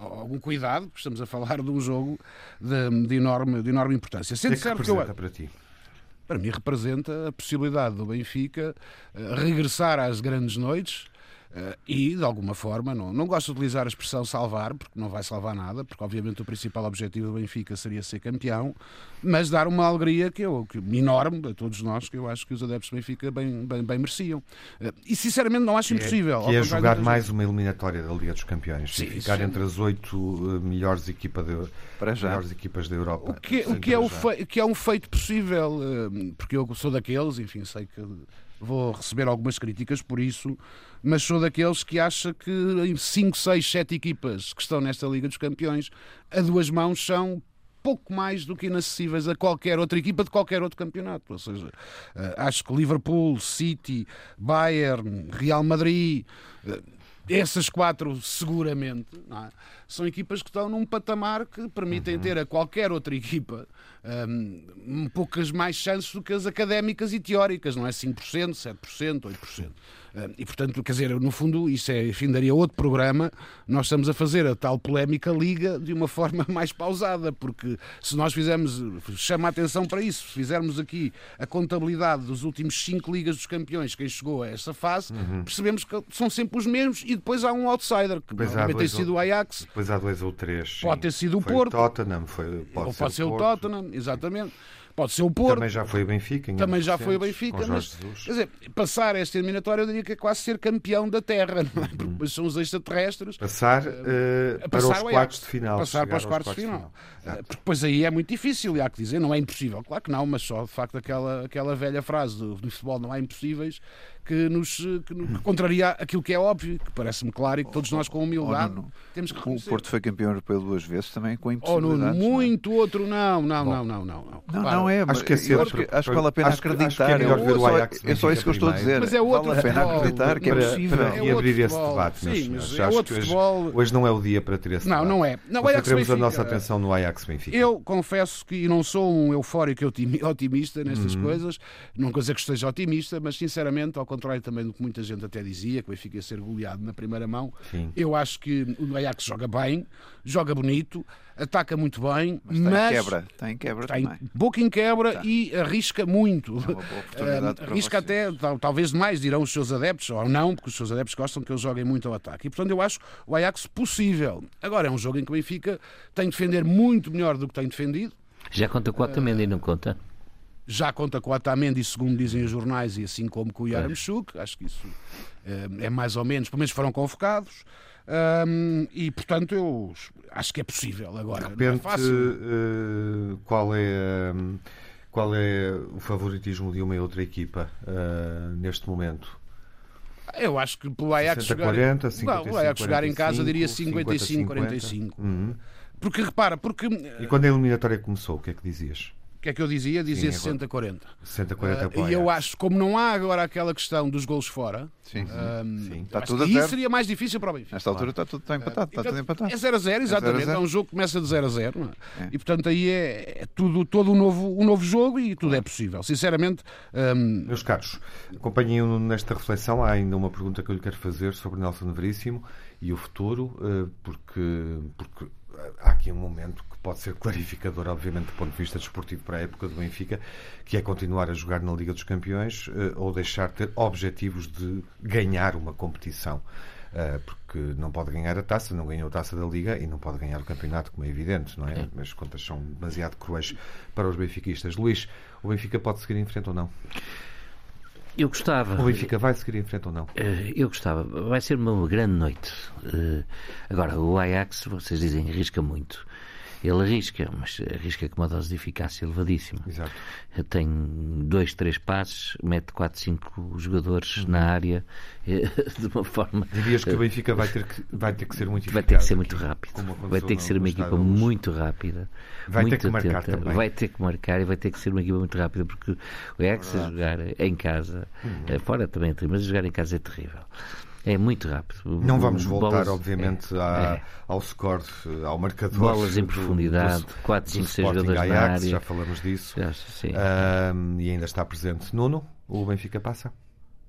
algum cuidado, porque estamos a falar de um jogo de, de enorme, de enorme importância. Sendo que certo que eu, para ti? Para mim representa a possibilidade do Benfica uh, regressar às grandes noites Uh, e, de alguma forma, não, não gosto de utilizar a expressão salvar, porque não vai salvar nada, porque obviamente o principal objetivo do Benfica seria ser campeão, mas dar uma alegria que eu, que, enorme a todos nós, que eu acho que os adeptos do Benfica bem, bem, bem mereciam. Uh, e sinceramente não acho que impossível. É, que é jogar mais uma eliminatória da Liga dos Campeões, sim, ficar sim. entre as oito uh, melhores, equipa de, melhores equipas da Europa. O que, o que, é, o que é um feito possível, porque eu sou daqueles, enfim, sei que vou receber algumas críticas por isso, mas sou daqueles que acha que em 5, 6, 7 equipas que estão nesta Liga dos Campeões, a duas mãos são pouco mais do que inacessíveis a qualquer outra equipa de qualquer outro campeonato. Ou seja, eh, acho que Liverpool, City, Bayern, Real Madrid, eh, essas quatro seguramente é? são equipas que estão num patamar que permitem uhum. ter a qualquer outra equipa um, poucas mais chances do que as académicas e teóricas, não é? 5%, 7%, 8%. E, portanto, quer dizer, no fundo, isso é, enfim, daria outro programa. Nós estamos a fazer a tal polémica liga de uma forma mais pausada, porque se nós fizermos, chama a atenção para isso, se fizermos aqui a contabilidade dos últimos cinco ligas dos campeões, quem chegou a essa fase, uhum. percebemos que são sempre os mesmos e depois há um outsider, que provavelmente tem sido o Ajax. Depois há dois ou três. Pode ter sido o Porto. Tottenham, foi, pode, ou ser, pode ser o, o Tottenham, exatamente. Pode ser o Porto. Também já foi o Benfica. Também já foi o Benfica. Mas, quer dizer, passar esta eliminatória eu diria que é quase ser campeão da Terra, não é? Porque depois são os extraterrestres. Passar, uh, para os quartos de final. Passar para os quartos de final. final. Porque depois aí é muito difícil, e há que dizer, não é impossível. Claro que não, mas só de facto aquela, aquela velha frase do, do futebol não há impossíveis que nos que, que contraria aquilo que é óbvio, que parece-me claro e que todos nós com humildade oh, temos que reconhecer. O Porto foi campeão europeu duas vezes também com impossibilidades. Oh, Nuno, muito não é? outro não, não, não, não, não. Não, não, é, acho que é cedo. Acho, que, acho que vale a pena acho acreditar. Acho que é melhor ver o Ajax. É só isso que eu estou a dizer. Mas é outro vale a pena acreditar que é possível. Para, para é abrir esse debate, meus senhores. É outro futebol. Hoje não é o dia para ter esse debate. Não, não é. Não, Concentremos a nossa atenção no Ajax Benfica. Eu confesso que não sou um eufórico otimista nestas coisas. Não quer dizer que esteja otimista, mas sinceramente, ao contrário também do que muita gente até dizia, que o Benfica ia ser goleado na primeira mão, Sim. eu acho que o Ajax joga bem, joga bonito, ataca muito bem, mas, mas está em quebra, está em quebra está também. Pouco em quebra está. e arrisca muito. É arrisca vocês. até, talvez demais, dirão os seus adeptos, ou não, porque os seus adeptos gostam que ele joguem muito ao ataque. E portanto eu acho o Ajax possível. Agora é um jogo em que o Benfica tem de defender muito melhor do que tem defendido. Já conta com o Otamendi, uh, não conta? Já conta com o Otamendi, segundo dizem os jornais, e assim como com o Yaramchuk. Acho que isso uh, é mais ou menos, pelo menos foram convocados. Um, e portanto eu acho que é possível agora. De repente, é uh, qual é qual é o favoritismo de uma e outra equipa uh, neste momento? Eu acho que pelo Ajax 60, 40, 55, o Ajax jogar em casa diria 55, 45. Uhum. Porque repara, porque E quando a eliminatória começou, o que é que dizias? Que é que eu dizia? Dizia 60-40. 60-40 uh, E eu acho, como não há agora aquela questão dos gols fora, sim, um, sim. Está tudo isso seria mais difícil para o Benfica. Nesta altura está tudo está empatado. Uh, está tudo empatado. É 0 a 0, exatamente. É, 0 a 0. é um jogo que começa de 0 a 0. É? É. E portanto aí é, tudo, todo um novo, um novo jogo e tudo é possível. Sinceramente. Meus caros, acompanhem-no nesta reflexão. Há ainda uma pergunta que eu lhe quero fazer sobre Nelson Veríssimo e o futuro, uh, porque, porque há aqui um momento que pode ser clarificador, obviamente, do ponto de vista desportivo para a época do Benfica, que é continuar a jogar na Liga dos Campeões uh, ou deixar de ter objetivos de ganhar uma competição. Uh, porque não pode ganhar a taça, não ganhou a taça da Liga e não pode ganhar o campeonato, como é evidente, não é? é. As contas são demasiado cruéis para os benfiquistas. Luís, o Benfica pode seguir em frente ou não? Eu gostava. O Benfica vai seguir em frente ou não? Eh, eu gostava. Vai ser uma grande noite. Eh, agora, o Ajax, vocês dizem, arrisca muito. Ele arrisca, mas arrisca com uma dose de eficácia elevadíssima. Exato. Tem dois, três passes, mete quatro, cinco jogadores uhum. na área eh, de uma forma. Dirias que o Benfica vai ter que, vai ter que ser muito Vai ter que ser muito rápido. Vai ter que ser uma equipa muito rápida. Vai muito ter que marcar atenta. também. Vai ter que marcar e vai ter que ser uma equipa muito rápida porque o Ajax a jogar em casa, uhum. fora também é terrível, mas jogar em casa é terrível. É muito rápido. Não vamos voltar, Bolas, obviamente, é, à, é. ao score, ao marcador. Bolas em profundidade, 4, 5, 6 jogadores Ajax, na área. Já falamos disso. Já, sim. Um, e ainda está presente. Nuno, o Benfica passa?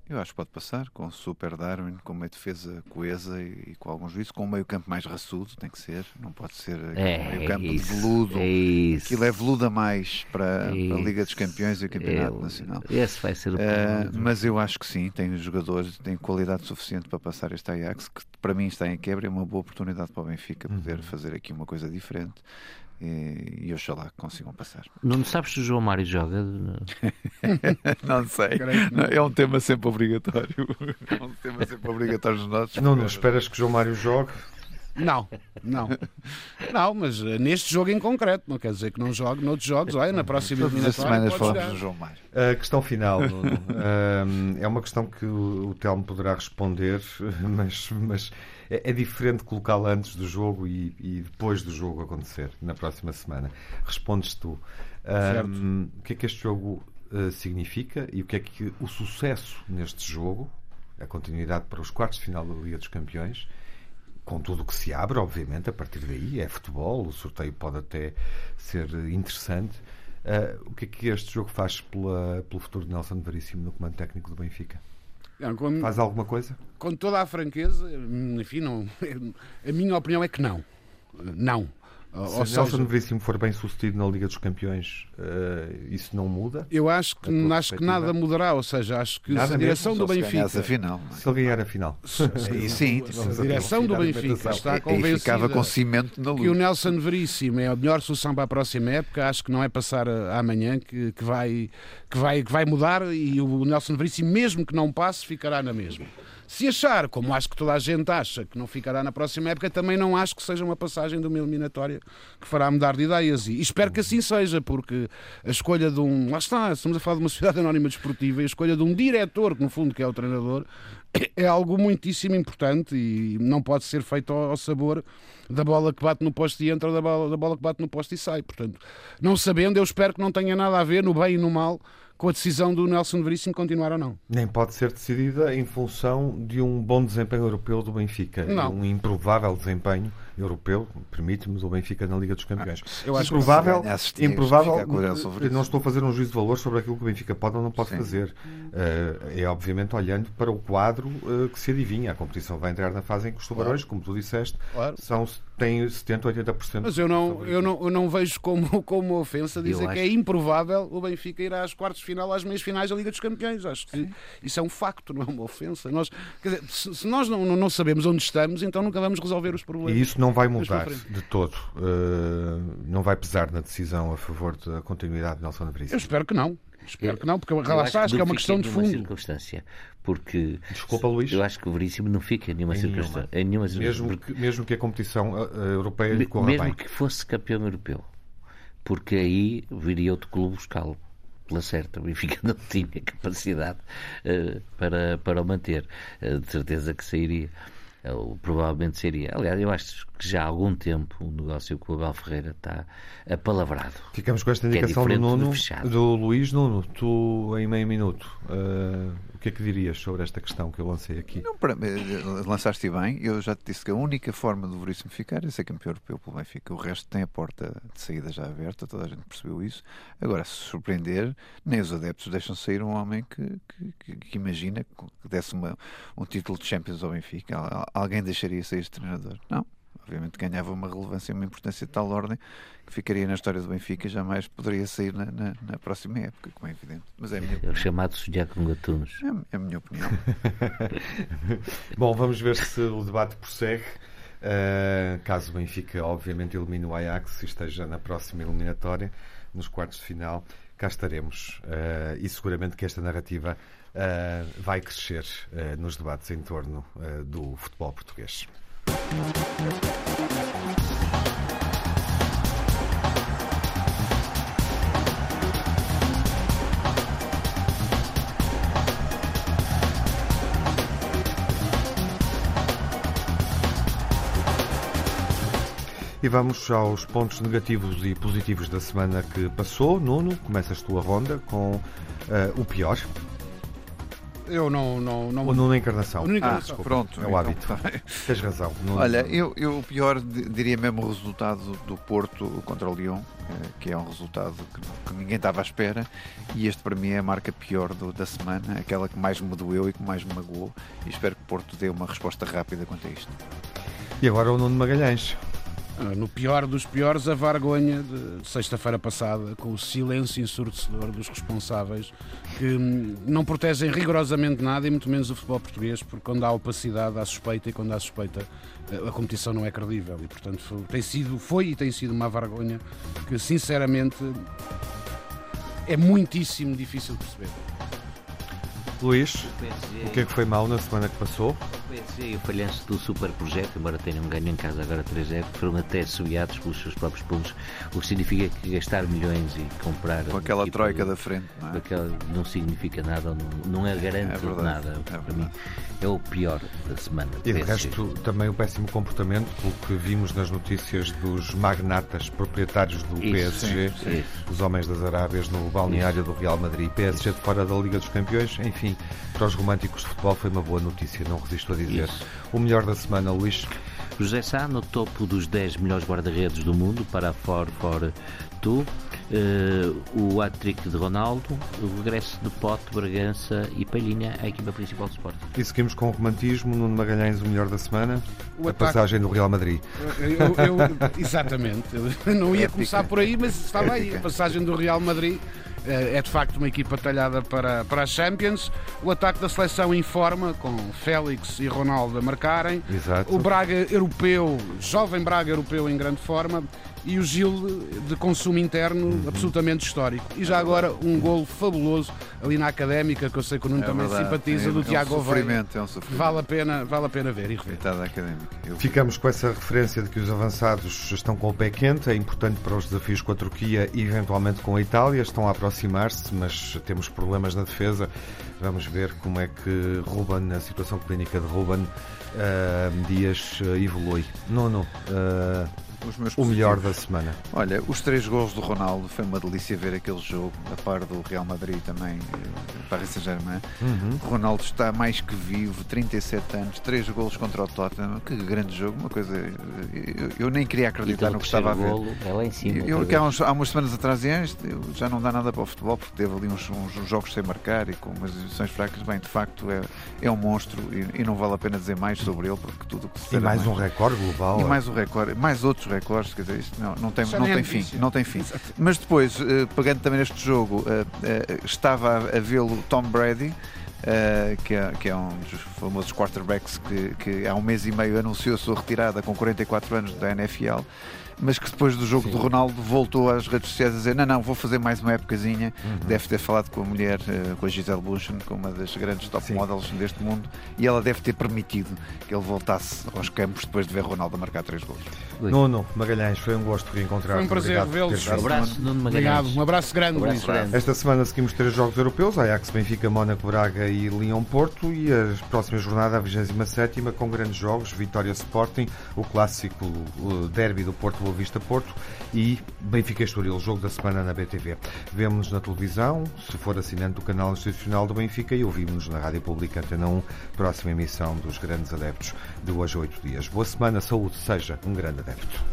Eu acho que pode passar com o Super Darwin, com uma defesa coesa e, e com algum juízo, com um meio campo mais raçudo, tem que ser, não pode ser é, meio campo isso, de veludo. É isso. Aquilo é veludo a mais para, é para a Liga dos Campeões e o Campeonato Nacional. Esse vai ser o uh, Mas eu acho que sim, tem jogadores, tem qualidade suficiente para passar este Ajax, que para mim está em quebra, é uma boa oportunidade para o Benfica poder uhum. fazer aqui uma coisa diferente e, e oxalá consigam passar. Não sabes se o João Mário joga? não sei. Não, é um tema sempre obrigatório. É um tema sempre obrigatório nos nossos. Não, não esperas que o João Mário jogue? Não, não. Não, mas uh, neste jogo em concreto, não quer dizer que não jogue noutros jogos, olha, na próxima eliminatória. semanas falamos do João Mário. A questão final é uma questão que o, o Telmo poderá responder, mas, mas é, é diferente colocá-la antes do jogo e, e, depois do jogo acontecer, na próxima semana. Respondes tu. Um, o que é que este jogo uh, significa e o que é que o sucesso neste jogo, a continuidade para os quartos de final da Liga dos Campeões, com tudo o que se abre, obviamente, a partir daí é futebol, o sorteio pode até ser interessante. Uh, o que é que este jogo faz pela, pelo futuro de Nelson Veríssimo no comando técnico do Benfica? Não, com, Faz alguma coisa? Com toda a franqueza, enfim, não, a minha opinião é que não. Não. Se Ou Nelson seja, Veríssimo for bem sucedido na Liga dos Campeões, uh, isso não muda? Eu acho que, acho que nada mudará. Ou seja, acho que nada se a direção do Benfica. Se, final, se ele ganhar a final. Sim, sim. Se a direção do Benfica está convencida com cimento na que o Nelson Veríssimo é a melhor solução para a próxima época, acho que não é passar amanhã que, que, vai, que, vai, que vai mudar e o Nelson Veríssimo, mesmo que não passe, ficará na mesma. Se achar, como acho que toda a gente acha, que não ficará na próxima época, também não acho que seja uma passagem de uma eliminatória que fará mudar de ideias. E espero que assim seja, porque a escolha de um. Lá está, estamos a falar de uma sociedade anónima desportiva e a escolha de um diretor, que no fundo que é o treinador, é algo muitíssimo importante e não pode ser feito ao sabor da bola que bate no poste e entra, da bola, da bola que bate no poste e sai. Portanto, não sabendo, eu espero que não tenha nada a ver no bem e no mal com a decisão do Nelson Veríssimo continuar ou não. Nem pode ser decidida em função de um bom desempenho europeu do Benfica. Não. Um improvável desempenho europeu, permite-me, o Benfica na Liga dos Campeões. Eu acho improvável, que improvável não estou a fazer um juízo de valor sobre aquilo que o Benfica pode ou não pode Sim. fazer. Uh, é obviamente olhando para o quadro uh, que se adivinha. A competição vai entrar na fase em que os tubarões, claro. como tu disseste, claro. são, têm 70, 80%. Mas eu não, eu não, eu não vejo como, como ofensa dizer que é improvável o Benfica ir às quartas de final, às meias finais da Liga dos Campeões. Acho que Sim. isso é um facto, não é uma ofensa. Nós, dizer, se, se, nós não, não sabemos onde estamos, então nunca vamos resolver os problemas. E isso não vai mudar de todo. Uh, não vai pesar na decisão a favor da continuidade de Nelson Veríssimo. Eu espero que não. Espero que não, porque lá está, acho que é uma questão de fundo. circunstância, porque Desculpa, Luís. eu acho que o Veríssimo não fica em nenhuma, em circunstância, em nenhuma mesmo que mesmo que a competição uh, europeia lhe corra mesmo bem. que fosse campeão europeu, porque aí viria outro clube buscá-lo pela certa. O Benfica não tinha capacidade uh, para, para o manter. Uh, de certeza que sairia. Ou provavelmente seria. Aliás, eu acho que já há algum tempo o negócio com o Abel Ferreira está apalavrado. Ficamos com esta é indicação é do Nuno, do Luís Nuno. Tu, em meio minuto, uh, que é que dirias sobre esta questão que eu lancei aqui? Não, para, lançaste bem. Eu já te disse que a única forma do Veríssimo ficar é ser campeão europeu pelo Benfica. O resto tem a porta de saída já aberta, toda a gente percebeu isso. Agora, se surpreender, nem os adeptos deixam sair um homem que, que, que imagina que desse uma, um título de Champions ao Benfica. Alguém deixaria sair este treinador? Não obviamente ganhava uma relevância e uma importância de tal ordem que ficaria na história do Benfica e jamais poderia sair na, na, na próxima época, como é evidente. Mas é a minha É o chamado sonhar com gatunos. É, é a minha opinião. Bom, vamos ver se o debate prossegue. Uh, caso o Benfica, obviamente, elimine o Ajax e esteja na próxima eliminatória, nos quartos de final, cá estaremos. Uh, e seguramente que esta narrativa uh, vai crescer nos debates em torno do futebol português. E vamos aos pontos negativos e positivos da semana que passou. Nuno, começas tu a ronda com uh, o pior. Eu não. não, não... O Nuno Encarnação. O Nuno Encarnação. Ah, pronto. É o então, hábito. Tá Tens razão. Nuno... Olha, eu, eu o pior diria mesmo o resultado do Porto contra o Lyon, eh, que é um resultado que, que ninguém estava à espera. E este para mim é a marca pior do, da semana, aquela que mais me doeu e que mais me magoou. E espero que o Porto dê uma resposta rápida quanto a isto. E agora o Nuno Magalhães. Ah, no pior dos piores, a vergonha de sexta-feira passada, com o silêncio ensurdecedor dos responsáveis que hum, não protegem rigorosamente nada e muito menos o futebol português, porque quando há opacidade, há suspeita e quando há suspeita, a competição não é credível. E, portanto, foi, tem sido, foi e tem sido uma vergonha que, sinceramente, é muitíssimo difícil de perceber. Luís, o que é que foi mal na semana que passou? O PSG e o falhanço do super projeto, embora tenham ganho em casa agora 3-0, foram até subiados pelos seus próprios pontos, o que significa que gastar milhões e comprar. Com aquela troika da frente, não é? Aquela, não significa nada, não, não é garante é de nada. É para mim é o pior da semana. E de resto, também o péssimo comportamento, o que vimos nas notícias dos magnatas proprietários do isso, PSG, sim, os homens das Arábias no balneário isso. do Real Madrid, PSG de fora da Liga dos Campeões, enfim enfim, para os românticos de futebol foi uma boa notícia, não resisto a dizer. Isso. O melhor da semana, Luís. José Sá no topo dos 10 melhores guarda-redes do mundo para a For For Tu. Uh, o hat-trick de Ronaldo, o regresso de Pote, Bragança e Palhinha à equipa principal do Sport. E seguimos com o romantismo, Nuno Magalhães, o melhor da semana, o a ataque... passagem do Real Madrid. Eu, eu, exatamente, eu não ia começar por aí, mas estava aí, a passagem do Real Madrid é, é de facto uma equipa talhada para, para a Champions. O ataque da seleção em forma, com Félix e Ronaldo a marcarem. Exato. O Braga europeu, jovem Braga europeu em grande forma e o Gil de consumo interno uhum. absolutamente histórico. E já agora um golo fabuloso ali na Académica, que eu sei que o Nuno é também verdade. simpatiza, é, do é Tiago um É um vale a pena, vale a pena ver e rever. Ficamos com essa referência de que os avançados estão com o pé quente, é importante para os desafios com a Turquia e eventualmente com a Itália, estão a aproximar-se, mas temos problemas na defesa. Vamos ver como é que Ruben, a situação clínica de Ruben uh, Dias uh, evolui. Nono, uh, o melhor da semana. Olha, os três gols do Ronaldo, foi uma delícia ver aquele jogo, a par do Real Madrid também, eh, Paris Saint-Germain. Uhum. Ronaldo está mais que vivo, 37 anos, três gols contra o Tottenham, que grande jogo, uma coisa. Eu, eu nem queria acreditar no que estava a ver. Golo, é lá em cima. Eu, eu que há, uns, há umas semanas atrás já não dá nada para o futebol, porque teve ali uns, uns jogos sem marcar e com umas exibições fracas. Bem, de facto, é, é um monstro e, e, não vale a pena dizer mais sobre ele, porque tudo que se E mais, mais um recorde global. E mais um recorde, mais outros recordes, quer dizer, isto não, não tem, não tem fim, não tem fim. Mas depois, uh, pegando também neste jogo, uh, uh, estava a, a vê-lo Tom Brady. Uh, que, é, que, é, um dos famosos quarterbacks que, que há um mês e meio anunciou a sua retirada com 44 anos da NFL mas que depois do jogo Sim. do Ronaldo voltou às redes sociais a dizer: Não, não, vou fazer mais uma épocazinha. Uhum. Deve ter falado com a mulher, eh, com a Gisele Bündchen, com uma das grandes top Sim. models deste mundo, e ela deve ter permitido que ele voltasse aos campos depois de ver Ronaldo marcar três gols. Nuno Magalhães, foi um gosto reencontrar. Foi um prazer vê-los. Um abraço, Nuno Magalhães. Obrigado, um abraço grande, um abraço grande. Esta semana seguimos três jogos europeus: Ajax, Benfica, Mónaco, Braga e Lyon Porto. E a próxima jornada, a 27, com grandes jogos: Vitória Sporting, o clássico o derby do Porto Boa Vista Porto e Benfica Estoril, jogo da semana na BTV. Vemo-nos na televisão, se for assinante do canal institucional do Benfica, e ouvimos-nos na Rádio Pública Antena 1, próxima emissão dos grandes adeptos de hoje a oito dias. Boa semana, saúde, seja um grande adepto.